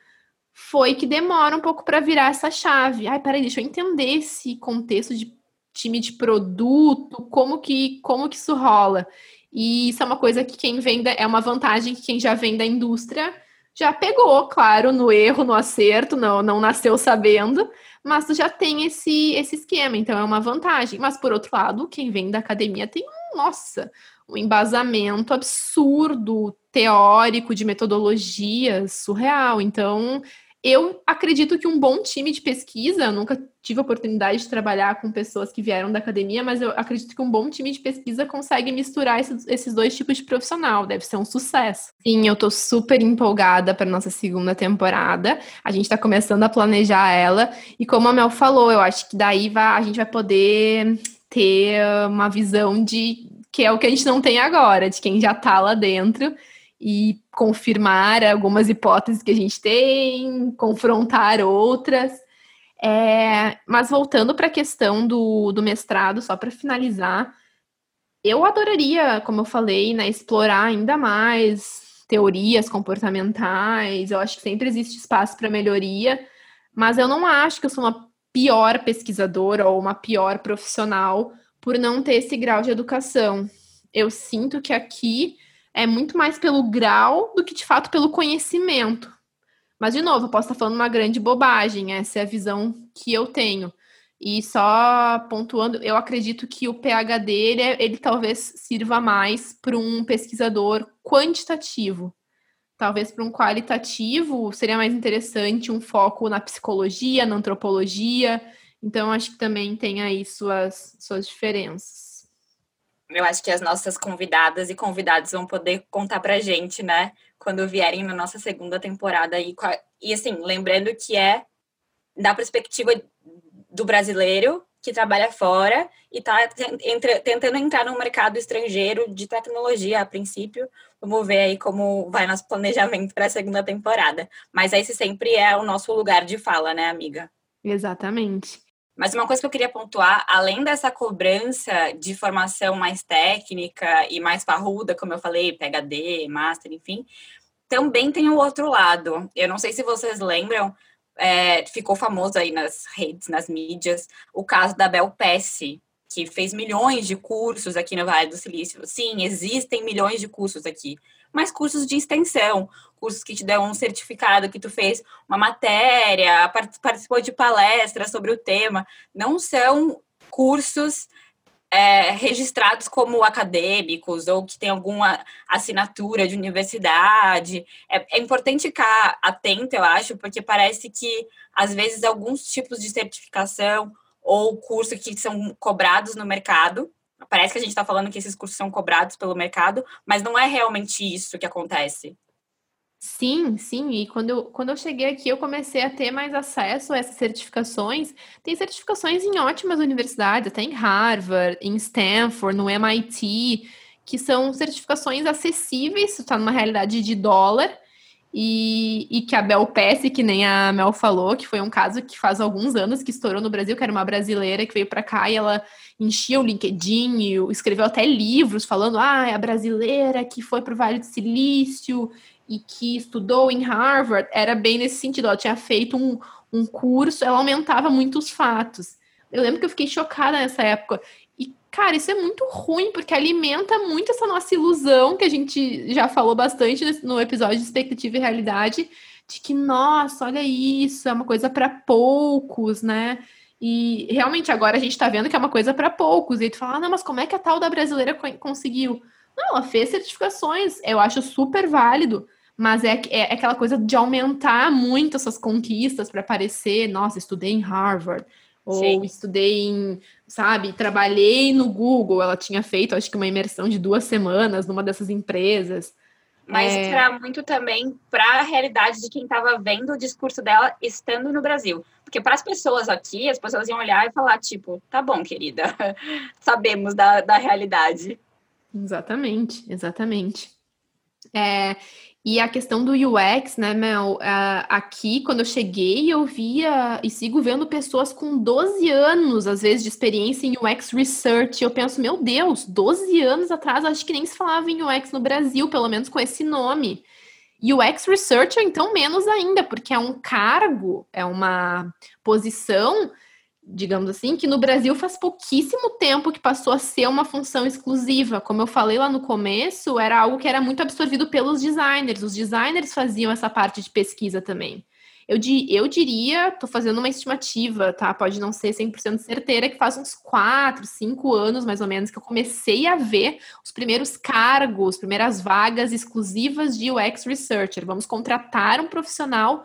foi que demora um pouco para virar essa chave. Ai, peraí, deixa eu entender esse contexto de time de produto, como que, como que isso rola. E isso é uma coisa que quem vem da, é uma vantagem que quem já vem da indústria já pegou, claro, no erro, no acerto, não, não nasceu sabendo, mas tu já tem esse, esse esquema, então é uma vantagem. Mas por outro lado, quem vem da academia tem, nossa, um embasamento absurdo, teórico, de metodologias, surreal. Então, eu acredito que um bom time de pesquisa, eu nunca tive a oportunidade de trabalhar com pessoas que vieram da academia, mas eu acredito que um bom time de pesquisa consegue misturar esses, dois tipos de profissional, deve ser um sucesso. Sim, eu tô super empolgada para nossa segunda temporada. A gente está começando a planejar ela, e como a Mel falou, eu acho que daí vai, a gente vai poder ter uma visão de que é o que a gente não tem agora, de quem já está lá dentro e confirmar algumas hipóteses que a gente tem, confrontar outras. É, mas voltando para a questão do, do mestrado, só para finalizar, eu adoraria, como eu falei, né, explorar ainda mais teorias comportamentais. Eu acho que sempre existe espaço para melhoria, mas eu não acho que eu sou uma pior pesquisadora ou uma pior profissional por não ter esse grau de educação. Eu sinto que aqui é muito mais pelo grau do que de fato pelo conhecimento. Mas, de novo, eu posso estar falando uma grande bobagem, essa é a visão que eu tenho. E só pontuando, eu acredito que o PhD ele, é, ele talvez sirva mais para um pesquisador quantitativo. Talvez para um qualitativo seria mais interessante um foco na psicologia, na antropologia. Então, acho que também tem aí suas, suas diferenças eu acho que as nossas convidadas e convidados vão poder contar pra gente, né? Quando vierem na nossa segunda temporada. E, e assim, lembrando que é da perspectiva do brasileiro que trabalha fora e está tentando entrar no mercado estrangeiro de tecnologia a princípio. Vamos ver aí como vai nosso planejamento para a segunda temporada. Mas esse sempre é o nosso lugar de fala, né, amiga? Exatamente. Mas uma coisa que eu queria pontuar, além dessa cobrança de formação mais técnica e mais parruda, como eu falei, PhD, Master, enfim, também tem o outro lado. Eu não sei se vocês lembram, é, ficou famoso aí nas redes, nas mídias, o caso da Bel Pesce, que fez milhões de cursos aqui no Vale do Silício. Sim, existem milhões de cursos aqui, mas cursos de extensão, cursos que te dão um certificado que tu fez uma matéria, participou de palestras sobre o tema, não são cursos é, registrados como acadêmicos ou que tem alguma assinatura de universidade. É, é importante ficar atento, eu acho, porque parece que às vezes alguns tipos de certificação ou curso que são cobrados no mercado. Parece que a gente está falando que esses cursos são cobrados pelo mercado, mas não é realmente isso que acontece. Sim, sim. E quando eu, quando eu cheguei aqui, eu comecei a ter mais acesso a essas certificações. Tem certificações em ótimas universidades, até em Harvard, em Stanford, no MIT, que são certificações acessíveis, está numa realidade de dólar, e, e que a Bel Pesce, que nem a Mel falou, que foi um caso que faz alguns anos que estourou no Brasil, que era uma brasileira que veio para cá e ela enchia o LinkedIn, escreveu até livros falando, ah, é a brasileira que foi para o Vale do Silício e que estudou em Harvard, era bem nesse sentido, ela tinha feito um, um curso, ela aumentava muito os fatos. Eu lembro que eu fiquei chocada nessa época. Cara, isso é muito ruim, porque alimenta muito essa nossa ilusão, que a gente já falou bastante no episódio de expectativa e realidade, de que, nossa, olha isso, é uma coisa para poucos, né? E realmente agora a gente tá vendo que é uma coisa para poucos. E aí tu fala, ah, não, mas como é que a tal da brasileira conseguiu? Não, ela fez certificações, eu acho super válido, mas é, é aquela coisa de aumentar muito essas conquistas para parecer, nossa, estudei em Harvard, ou Sim. estudei em, sabe, trabalhei no Google. Ela tinha feito, acho que, uma imersão de duas semanas numa dessas empresas. Mas é... era muito também para a realidade de quem estava vendo o discurso dela estando no Brasil. Porque para as pessoas aqui, as pessoas iam olhar e falar, tipo, tá bom, querida, sabemos da, da realidade. Exatamente, exatamente. É, e a questão do UX, né, Mel? Uh, aqui, quando eu cheguei, eu via e sigo vendo pessoas com 12 anos, às vezes, de experiência em UX Research. Eu penso, meu Deus, 12 anos atrás, acho que nem se falava em UX no Brasil, pelo menos com esse nome. UX Researcher, então, menos ainda, porque é um cargo, é uma posição digamos assim, que no Brasil faz pouquíssimo tempo que passou a ser uma função exclusiva. Como eu falei lá no começo, era algo que era muito absorvido pelos designers. Os designers faziam essa parte de pesquisa também. Eu, eu diria, tô fazendo uma estimativa, tá? Pode não ser 100% certeira, que faz uns 4, 5 anos, mais ou menos, que eu comecei a ver os primeiros cargos, primeiras vagas exclusivas de UX Researcher. Vamos contratar um profissional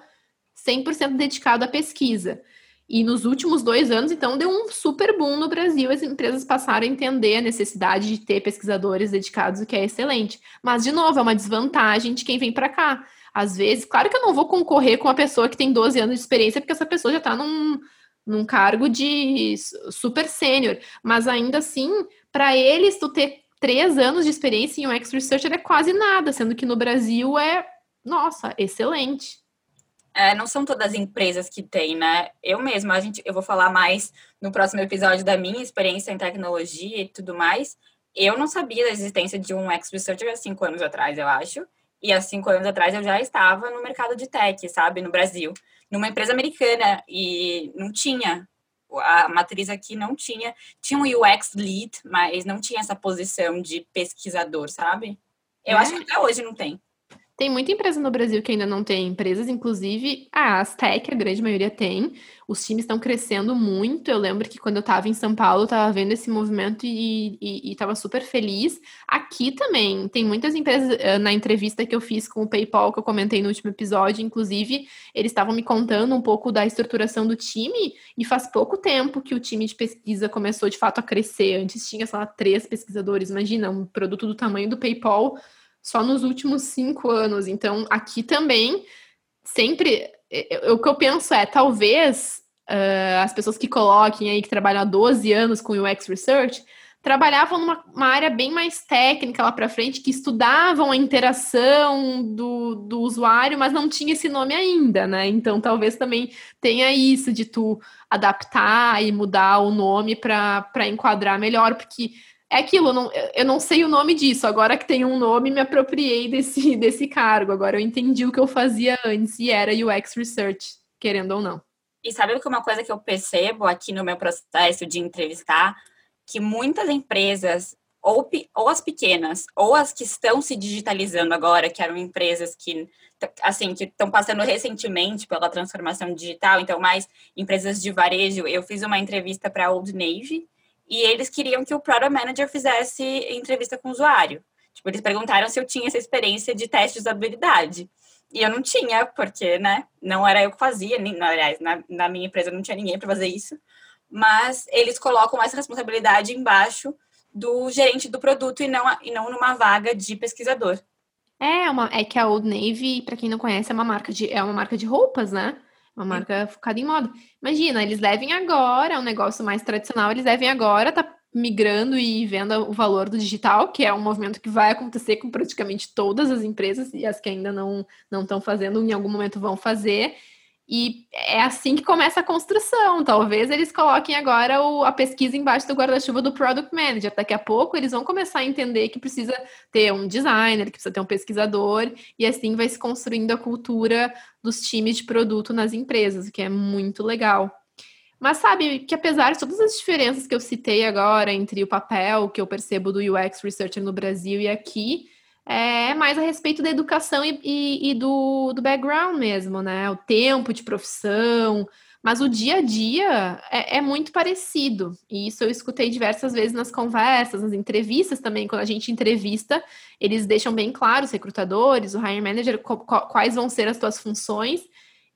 100% dedicado à pesquisa. E nos últimos dois anos, então, deu um super boom no Brasil. As empresas passaram a entender a necessidade de ter pesquisadores dedicados, o que é excelente. Mas, de novo, é uma desvantagem de quem vem para cá. Às vezes, claro que eu não vou concorrer com uma pessoa que tem 12 anos de experiência, porque essa pessoa já está num, num cargo de super sênior. Mas ainda assim, para eles, tu ter três anos de experiência em UX Researcher é quase nada, sendo que no Brasil é, nossa, excelente. É, não são todas as empresas que têm, né? Eu mesma, a gente, eu vou falar mais no próximo episódio da minha experiência em tecnologia e tudo mais. Eu não sabia da existência de um UX Researcher há cinco anos atrás, eu acho. E há cinco anos atrás eu já estava no mercado de tech, sabe, no Brasil, numa empresa americana e não tinha a matriz aqui não tinha, tinha um UX lead, mas não tinha essa posição de pesquisador, sabe? Eu é. acho que até hoje não tem. Tem muita empresa no Brasil que ainda não tem empresas, inclusive a Aztec, a grande maioria tem. Os times estão crescendo muito. Eu lembro que quando eu estava em São Paulo, eu estava vendo esse movimento e estava super feliz. Aqui também tem muitas empresas. Eh, na entrevista que eu fiz com o PayPal, que eu comentei no último episódio, inclusive, eles estavam me contando um pouco da estruturação do time. E faz pouco tempo que o time de pesquisa começou de fato a crescer. Antes tinha, sei lá, três pesquisadores. Imagina, um produto do tamanho do PayPal só nos últimos cinco anos. Então, aqui também, sempre, o que eu penso é, talvez uh, as pessoas que coloquem aí, que trabalham há 12 anos com UX Research, trabalhavam numa área bem mais técnica lá para frente, que estudavam a interação do, do usuário, mas não tinha esse nome ainda, né? Então, talvez também tenha isso de tu adaptar e mudar o nome para enquadrar melhor, porque é aquilo, eu não, eu não sei o nome disso. Agora que tem um nome, me apropriei desse, desse cargo. Agora eu entendi o que eu fazia antes e era UX Research, querendo ou não. E sabe que uma coisa que eu percebo aqui no meu processo de entrevistar, que muitas empresas, ou, ou as pequenas, ou as que estão se digitalizando agora, que eram empresas que assim que estão passando recentemente pela transformação digital, então mais empresas de varejo. Eu fiz uma entrevista para a Old Navy e eles queriam que o Product Manager fizesse entrevista com o usuário. Tipo, eles perguntaram se eu tinha essa experiência de teste de usabilidade. E eu não tinha, porque, né, não era eu que fazia, nem, aliás, na, na minha empresa não tinha ninguém para fazer isso. Mas eles colocam essa responsabilidade embaixo do gerente do produto e não, e não numa vaga de pesquisador. É, uma, é que a Old Navy, para quem não conhece, é uma marca de, é uma marca de roupas, né? Uma marca focada em moda. Imagina, eles devem agora, é um negócio mais tradicional, eles devem agora tá migrando e vendo o valor do digital, que é um movimento que vai acontecer com praticamente todas as empresas e as que ainda não não estão fazendo, em algum momento vão fazer. E é assim que começa a construção. Talvez eles coloquem agora o, a pesquisa embaixo do guarda-chuva do Product Manager. Daqui a pouco eles vão começar a entender que precisa ter um designer, que precisa ter um pesquisador, e assim vai se construindo a cultura dos times de produto nas empresas, o que é muito legal. Mas sabe que apesar de todas as diferenças que eu citei agora entre o papel que eu percebo do UX Researcher no Brasil e aqui, é mais a respeito da educação e, e, e, do, do background mesmo, né? O tempo de profissão, mas o dia a dia é, é, muito parecido. E isso eu escutei diversas vezes nas conversas, nas entrevistas também. Quando a gente entrevista, eles deixam bem claro, os recrutadores, o hiring manager, quais vão ser as tuas funções.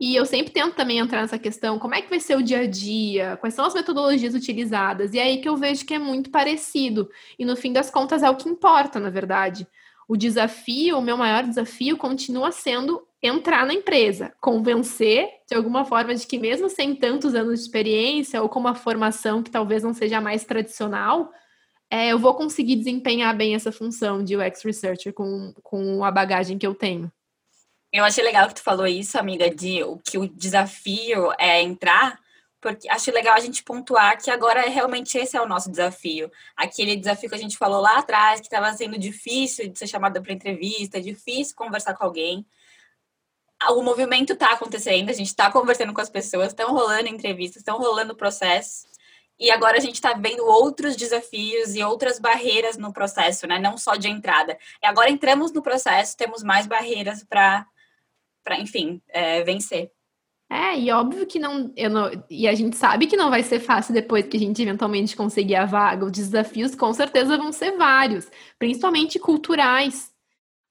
E eu sempre tento também entrar nessa questão, como é que vai ser o dia a dia, quais são as metodologias utilizadas. E é aí que eu vejo que é muito parecido. E no fim das contas é o que importa, na verdade o desafio, o meu maior desafio continua sendo entrar na empresa, convencer de alguma forma de que mesmo sem tantos anos de experiência ou com uma formação que talvez não seja mais tradicional, é, eu vou conseguir desempenhar bem essa função de UX Researcher com, com a bagagem que eu tenho. Eu achei legal que tu falou isso, amiga, de o que o desafio é entrar, porque acho legal a gente pontuar que agora realmente esse é o nosso desafio. Aquele desafio que a gente falou lá atrás, que estava sendo difícil de ser chamada para entrevista, difícil conversar com alguém. O movimento está acontecendo, a gente está conversando com as pessoas, estão rolando entrevistas, estão rolando processos. E agora a gente está vendo outros desafios e outras barreiras no processo, né? Não só de entrada. E agora entramos no processo, temos mais barreiras para, enfim, é, vencer. É, e óbvio que não, não. E a gente sabe que não vai ser fácil depois que a gente eventualmente conseguir a vaga. Os desafios com certeza vão ser vários, principalmente culturais.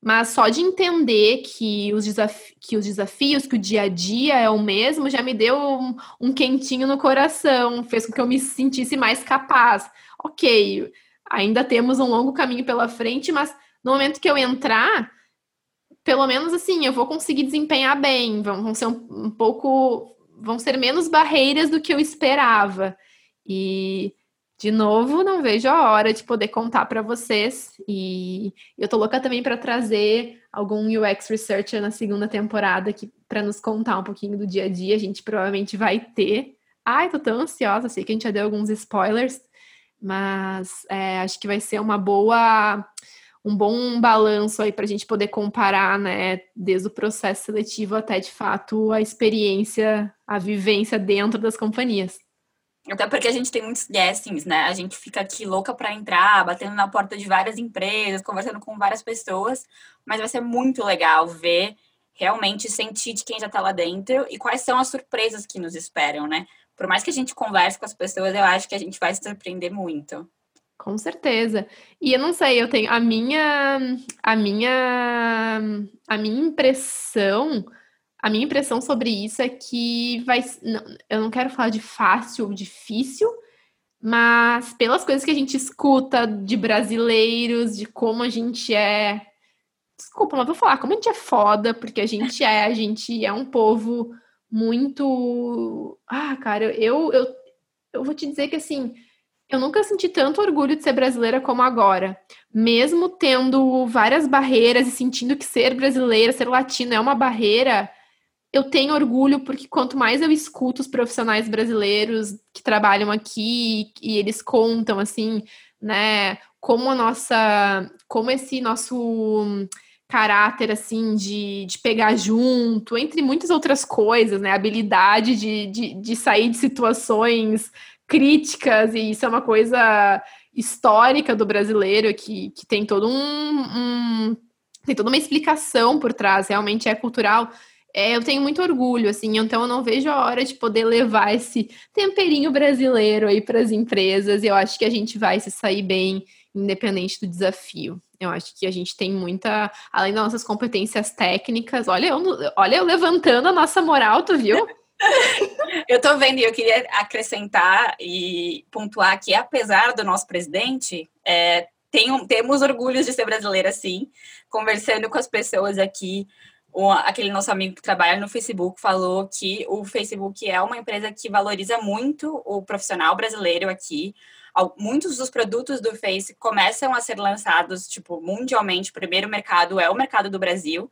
Mas só de entender que os, desafi que os desafios, que o dia a dia é o mesmo, já me deu um, um quentinho no coração, fez com que eu me sentisse mais capaz. Ok, ainda temos um longo caminho pela frente, mas no momento que eu entrar, pelo menos assim, eu vou conseguir desempenhar bem, vão, vão ser um, um pouco, vão ser menos barreiras do que eu esperava. E de novo, não vejo a hora de poder contar para vocês. E eu tô louca também para trazer algum UX researcher na segunda temporada aqui para nos contar um pouquinho do dia a dia. A gente provavelmente vai ter. Ai, tô tão ansiosa, sei que a gente já deu alguns spoilers, mas é, acho que vai ser uma boa um bom balanço aí para a gente poder comparar, né, desde o processo seletivo até de fato a experiência, a vivência dentro das companhias. Até porque a gente tem muitos guessings, né? A gente fica aqui louca para entrar, batendo na porta de várias empresas, conversando com várias pessoas, mas vai ser muito legal ver realmente sentir de quem já está lá dentro e quais são as surpresas que nos esperam, né? Por mais que a gente converse com as pessoas, eu acho que a gente vai se surpreender muito. Com certeza. E eu não sei, eu tenho a minha a minha a minha impressão, a minha impressão sobre isso é que vai não, eu não quero falar de fácil ou difícil, mas pelas coisas que a gente escuta de brasileiros, de como a gente é Desculpa, mas vou falar, como a gente é foda, porque a gente é, a gente é um povo muito. Ah, cara, eu, eu, eu vou te dizer que assim, eu nunca senti tanto orgulho de ser brasileira como agora. Mesmo tendo várias barreiras e sentindo que ser brasileira, ser latina é uma barreira, eu tenho orgulho porque quanto mais eu escuto os profissionais brasileiros que trabalham aqui e eles contam assim, né, como a nossa, como esse nosso caráter assim de, de pegar junto, entre muitas outras coisas, né, habilidade de, de, de sair de situações críticas, e isso é uma coisa histórica do brasileiro que, que tem todo um, um tem toda uma explicação por trás, realmente é cultural. É, eu tenho muito orgulho, assim, então eu não vejo a hora de poder levar esse temperinho brasileiro aí para as empresas. Eu acho que a gente vai se sair bem, independente do desafio. Eu acho que a gente tem muita, além das nossas competências técnicas. Olha, eu, olha eu levantando a nossa moral, tu viu? eu tô vendo e eu queria acrescentar e pontuar que, apesar do nosso presidente, é, tem, temos orgulhos de ser brasileira, sim. Conversando com as pessoas aqui, aquele nosso amigo que trabalha no Facebook falou que o Facebook é uma empresa que valoriza muito o profissional brasileiro aqui. Muitos dos produtos do Face começam a ser lançados, tipo, mundialmente. O primeiro mercado é o mercado do Brasil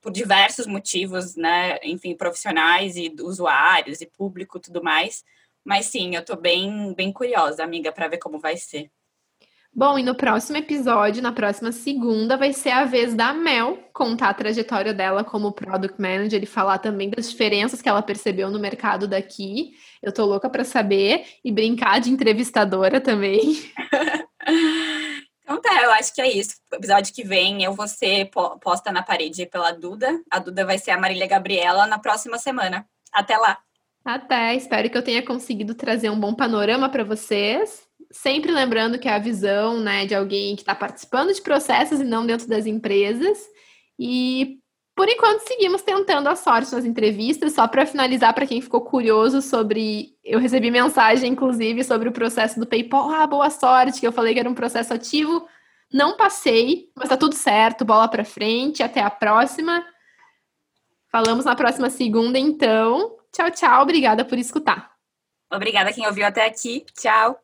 por diversos motivos, né? Enfim, profissionais e usuários e público tudo mais. Mas sim, eu tô bem, bem curiosa, amiga, para ver como vai ser. Bom, e no próximo episódio, na próxima segunda, vai ser a vez da Mel contar a trajetória dela como Product Manager e falar também das diferenças que ela percebeu no mercado daqui. Eu tô louca para saber e brincar de entrevistadora também. Então tá, eu acho que é isso. O episódio que vem eu vou ser posta na parede pela Duda. A Duda vai ser a Marília Gabriela na próxima semana. Até lá. Até, espero que eu tenha conseguido trazer um bom panorama para vocês. Sempre lembrando que é a visão né, de alguém que está participando de processos e não dentro das empresas. E por enquanto seguimos tentando a sorte nas entrevistas. Só para finalizar, para quem ficou curioso sobre. Eu recebi mensagem, inclusive, sobre o processo do PayPal. Ah, boa sorte, que eu falei que era um processo ativo. Não passei, mas tá tudo certo. Bola para frente. Até a próxima. Falamos na próxima segunda, então. Tchau, tchau. Obrigada por escutar. Obrigada quem ouviu até aqui. Tchau.